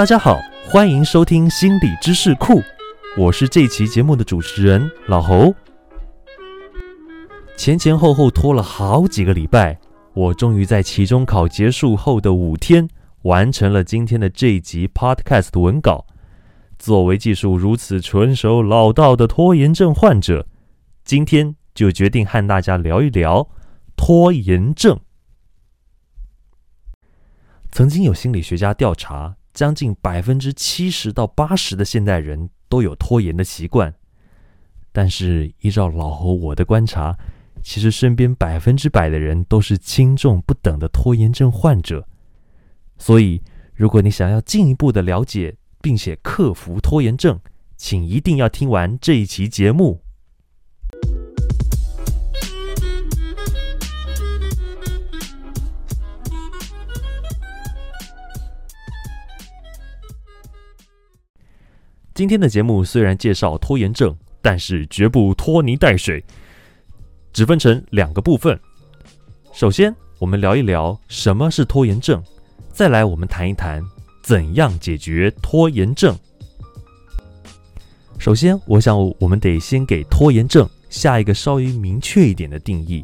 大家好，欢迎收听心理知识库，我是这期节目的主持人老侯。前前后后拖了好几个礼拜，我终于在期中考结束后的五天，完成了今天的这一集 Podcast 文稿。作为技术如此纯熟老道的拖延症患者，今天就决定和大家聊一聊拖延症。曾经有心理学家调查，将近百分之七十到八十的现代人都有拖延的习惯。但是依照老侯我的观察，其实身边百分之百的人都是轻重不等的拖延症患者。所以，如果你想要进一步的了解，并且克服拖延症，请一定要听完这一期节目。今天的节目虽然介绍拖延症，但是绝不拖泥带水，只分成两个部分。首先，我们聊一聊什么是拖延症，再来我们谈一谈。怎样解决拖延症？首先，我想我们得先给拖延症下一个稍微明确一点的定义。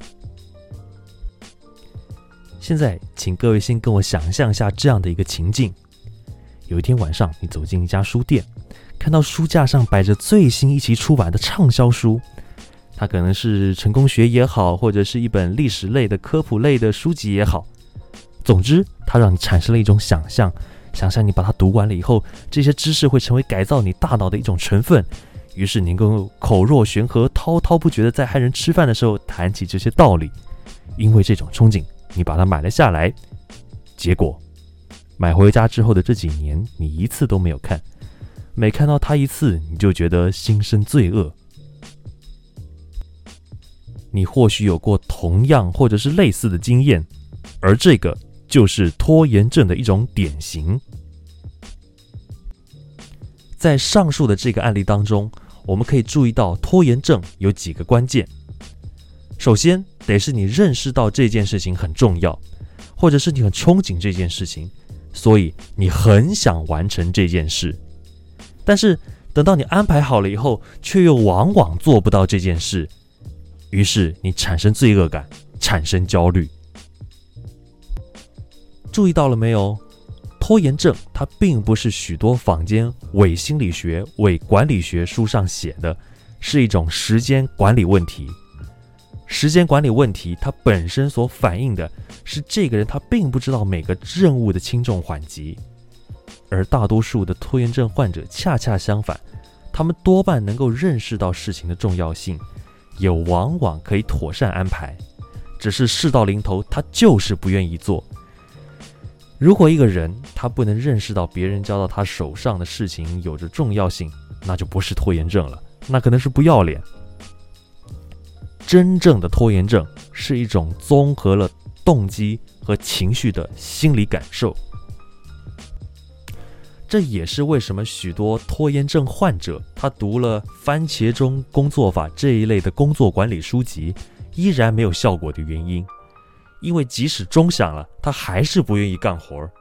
现在，请各位先跟我想象一下这样的一个情境：有一天晚上，你走进一家书店，看到书架上摆着最新一期出版的畅销书，它可能是成功学也好，或者是一本历史类的、科普类的书籍也好，总之，它让你产生了一种想象。想象你把它读完了以后，这些知识会成为改造你大脑的一种成分，于是你能够口若悬河、滔滔不绝的在和人吃饭的时候谈起这些道理。因为这种憧憬，你把它买了下来。结果买回家之后的这几年，你一次都没有看，每看到它一次，你就觉得心生罪恶。你或许有过同样或者是类似的经验，而这个。就是拖延症的一种典型。在上述的这个案例当中，我们可以注意到拖延症有几个关键。首先，得是你认识到这件事情很重要，或者是你很憧憬这件事情，所以你很想完成这件事。但是等到你安排好了以后，却又往往做不到这件事，于是你产生罪恶感，产生焦虑。注意到了没有？拖延症它并不是许多坊间伪心理学、伪管理学书上写的，是一种时间管理问题。时间管理问题它本身所反映的是这个人他并不知道每个任务的轻重缓急，而大多数的拖延症患者恰恰相反，他们多半能够认识到事情的重要性，也往往可以妥善安排，只是事到临头他就是不愿意做。如果一个人他不能认识到别人交到他手上的事情有着重要性，那就不是拖延症了，那可能是不要脸。真正的拖延症是一种综合了动机和情绪的心理感受。这也是为什么许多拖延症患者他读了番茄钟工作法这一类的工作管理书籍，依然没有效果的原因。因为即使钟响了，他还是不愿意干活儿。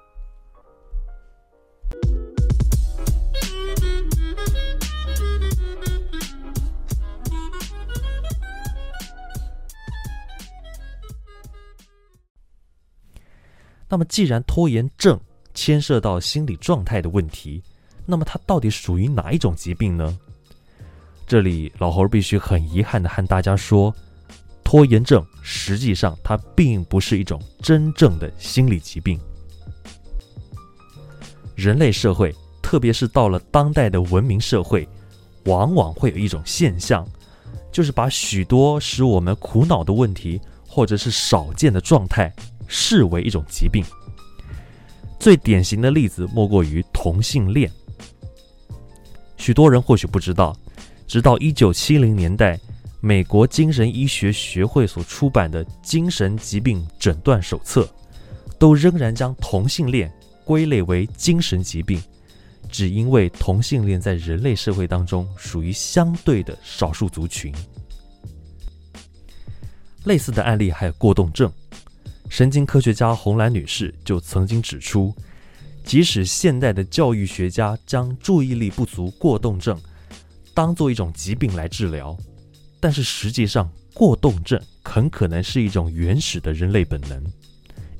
那么，既然拖延症牵涉到心理状态的问题，那么它到底属于哪一种疾病呢？这里老猴必须很遗憾的和大家说。拖延症实际上它并不是一种真正的心理疾病。人类社会，特别是到了当代的文明社会，往往会有一种现象，就是把许多使我们苦恼的问题，或者是少见的状态，视为一种疾病。最典型的例子莫过于同性恋。许多人或许不知道，直到一九七零年代。美国精神医学学会所出版的《精神疾病诊断手册》，都仍然将同性恋归类为精神疾病，只因为同性恋在人类社会当中属于相对的少数族群。类似的案例还有过动症，神经科学家红兰女士就曾经指出，即使现代的教育学家将注意力不足过动症当做一种疾病来治疗，但是实际上，过动症很可能是一种原始的人类本能，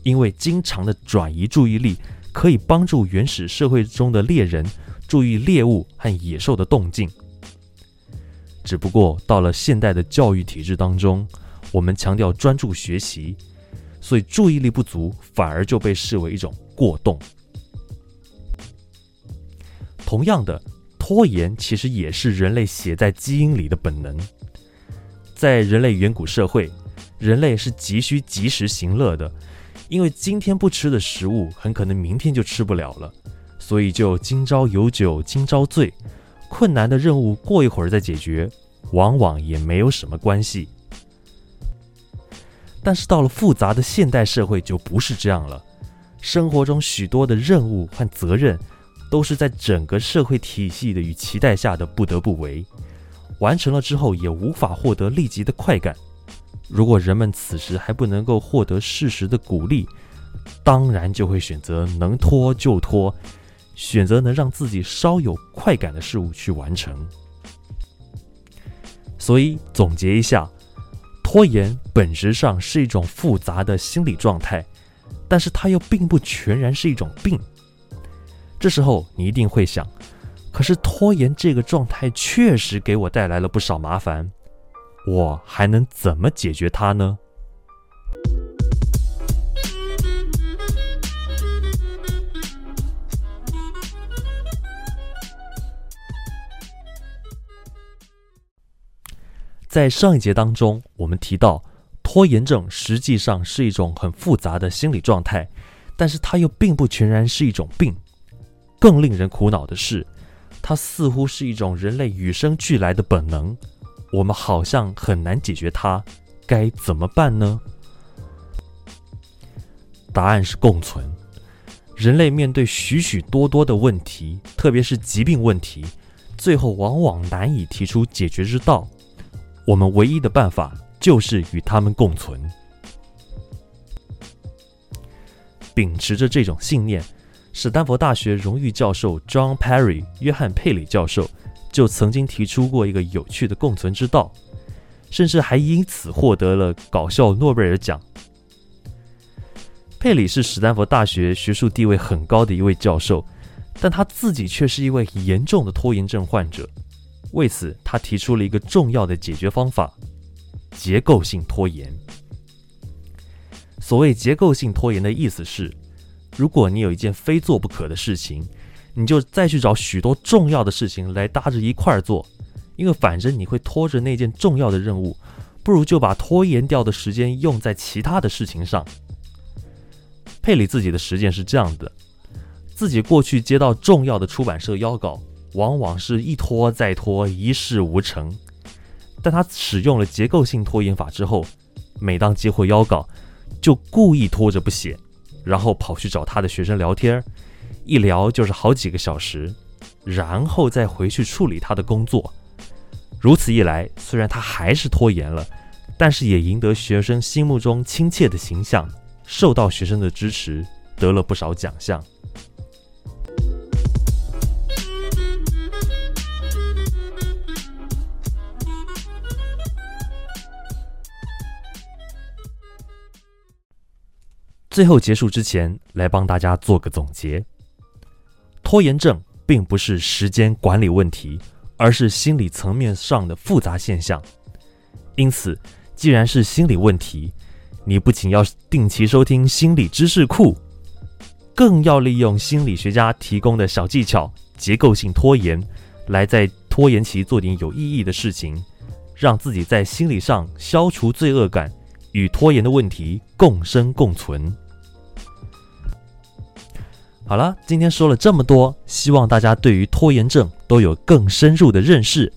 因为经常的转移注意力可以帮助原始社会中的猎人注意猎物和野兽的动静。只不过到了现代的教育体制当中，我们强调专注学习，所以注意力不足反而就被视为一种过动。同样的，拖延其实也是人类写在基因里的本能。在人类远古社会，人类是急需及时行乐的，因为今天不吃的食物，很可能明天就吃不了了，所以就今朝有酒今朝醉。困难的任务过一会儿再解决，往往也没有什么关系。但是到了复杂的现代社会，就不是这样了。生活中许多的任务和责任。都是在整个社会体系的与期待下的不得不为，完成了之后也无法获得立即的快感。如果人们此时还不能够获得适时的鼓励，当然就会选择能拖就拖，选择能让自己稍有快感的事物去完成。所以总结一下，拖延本质上是一种复杂的心理状态，但是它又并不全然是一种病。这时候你一定会想，可是拖延这个状态确实给我带来了不少麻烦，我还能怎么解决它呢？在上一节当中，我们提到，拖延症实际上是一种很复杂的心理状态，但是它又并不全然是一种病。更令人苦恼的是，它似乎是一种人类与生俱来的本能，我们好像很难解决它，该怎么办呢？答案是共存。人类面对许许多多的问题，特别是疾病问题，最后往往难以提出解决之道。我们唯一的办法就是与他们共存。秉持着这种信念。史丹佛大学荣誉教授 John Perry 约翰佩里教授就曾经提出过一个有趣的共存之道，甚至还因此获得了搞笑诺贝尔奖。佩里是史丹佛大学学术地位很高的一位教授，但他自己却是一位严重的拖延症患者。为此，他提出了一个重要的解决方法：结构性拖延。所谓结构性拖延的意思是。如果你有一件非做不可的事情，你就再去找许多重要的事情来搭着一块儿做，因为反正你会拖着那件重要的任务，不如就把拖延掉的时间用在其他的事情上。佩里自己的实践是这样的：自己过去接到重要的出版社邀稿，往往是一拖再拖，一事无成。但他使用了结构性拖延法之后，每当接获邀稿，就故意拖着不写。然后跑去找他的学生聊天，一聊就是好几个小时，然后再回去处理他的工作。如此一来，虽然他还是拖延了，但是也赢得学生心目中亲切的形象，受到学生的支持，得了不少奖项。最后结束之前，来帮大家做个总结。拖延症并不是时间管理问题，而是心理层面上的复杂现象。因此，既然是心理问题，你不仅要定期收听心理知识库，更要利用心理学家提供的小技巧——结构性拖延，来在拖延期做点有意义的事情，让自己在心理上消除罪恶感，与拖延的问题共生共存。好了，今天说了这么多，希望大家对于拖延症都有更深入的认识，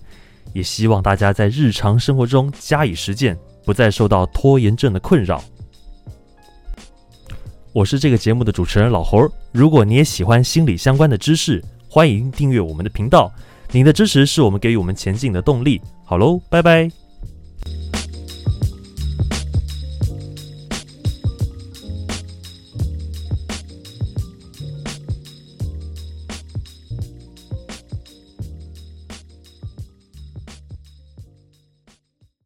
也希望大家在日常生活中加以实践，不再受到拖延症的困扰。我是这个节目的主持人老猴，如果你也喜欢心理相关的知识，欢迎订阅我们的频道，您的支持是我们给予我们前进的动力。好喽，拜拜。